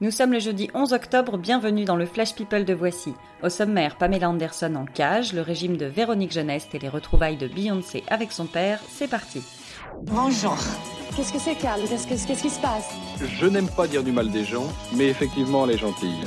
Nous sommes le jeudi 11 octobre, bienvenue dans le Flash People de Voici. Au sommaire, Pamela Anderson en cage, le régime de Véronique Jeuneste et les retrouvailles de Beyoncé avec son père, c'est parti. Bonjour. Qu'est-ce que c'est, Carl Qu'est-ce qu'est-ce qui se passe? Je n'aime pas dire du mal des gens, mais effectivement, elle est gentille.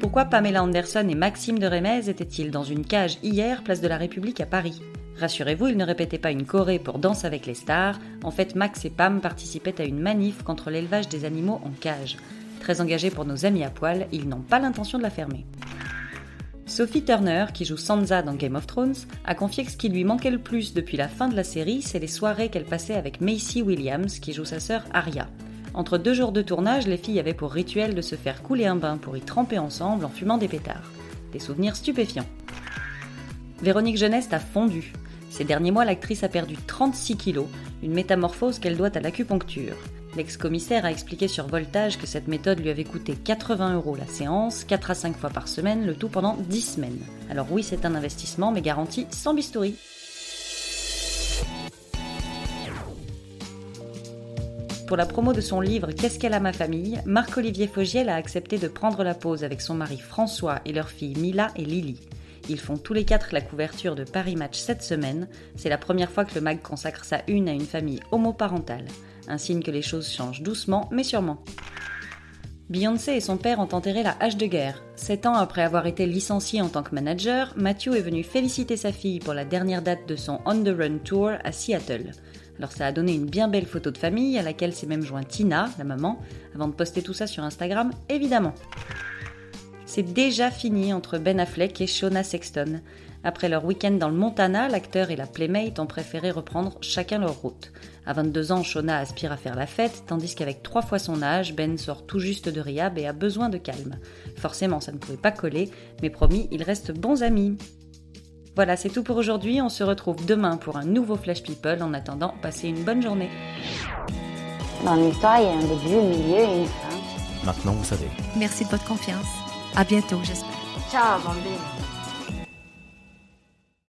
Pourquoi Pamela Anderson et Maxime de Rémez étaient-ils dans une cage hier, place de la République à Paris? Rassurez-vous, ils ne répétaient pas une choré pour Danse avec les stars. En fait, Max et Pam participaient à une manif contre l'élevage des animaux en cage. Très engagés pour nos amis à poil, ils n'ont pas l'intention de la fermer. Sophie Turner, qui joue Sansa dans Game of Thrones, a confié que ce qui lui manquait le plus depuis la fin de la série, c'est les soirées qu'elle passait avec Macy Williams, qui joue sa sœur Arya. Entre deux jours de tournage, les filles avaient pour rituel de se faire couler un bain pour y tremper ensemble en fumant des pétards. Des souvenirs stupéfiants. Véronique Jeuneste a fondu. Ces derniers mois, l'actrice a perdu 36 kilos, une métamorphose qu'elle doit à l'acupuncture. L'ex-commissaire a expliqué sur Voltage que cette méthode lui avait coûté 80 euros la séance, 4 à 5 fois par semaine, le tout pendant 10 semaines. Alors oui, c'est un investissement, mais garanti sans bistouri. Pour la promo de son livre Qu'est-ce qu'elle a ma famille, Marc-Olivier Fogiel a accepté de prendre la pause avec son mari François et leur fille Mila et Lily. Ils font tous les quatre la couverture de Paris Match cette semaine. C'est la première fois que le mag consacre sa une à une famille homoparentale. Un signe que les choses changent doucement mais sûrement. Beyoncé et son père ont enterré la hache de guerre. Sept ans après avoir été licencié en tant que manager, Matthew est venu féliciter sa fille pour la dernière date de son On the Run Tour à Seattle. Alors ça a donné une bien belle photo de famille à laquelle s'est même joint Tina, la maman, avant de poster tout ça sur Instagram, évidemment. C'est déjà fini entre Ben Affleck et Shona Sexton. Après leur week-end dans le Montana, l'acteur et la playmate ont préféré reprendre chacun leur route. À 22 ans, Shona aspire à faire la fête, tandis qu'avec trois fois son âge, Ben sort tout juste de Rehab et a besoin de calme. Forcément, ça ne pouvait pas coller, mais promis, ils restent bons amis. Voilà, c'est tout pour aujourd'hui. On se retrouve demain pour un nouveau Flash People. En attendant, passez une bonne journée. Dans l'histoire, il y a un début, un milieu et une fin. Maintenant, vous savez. Merci de votre confiance. À bientôt, j'espère. Ciao, bambine.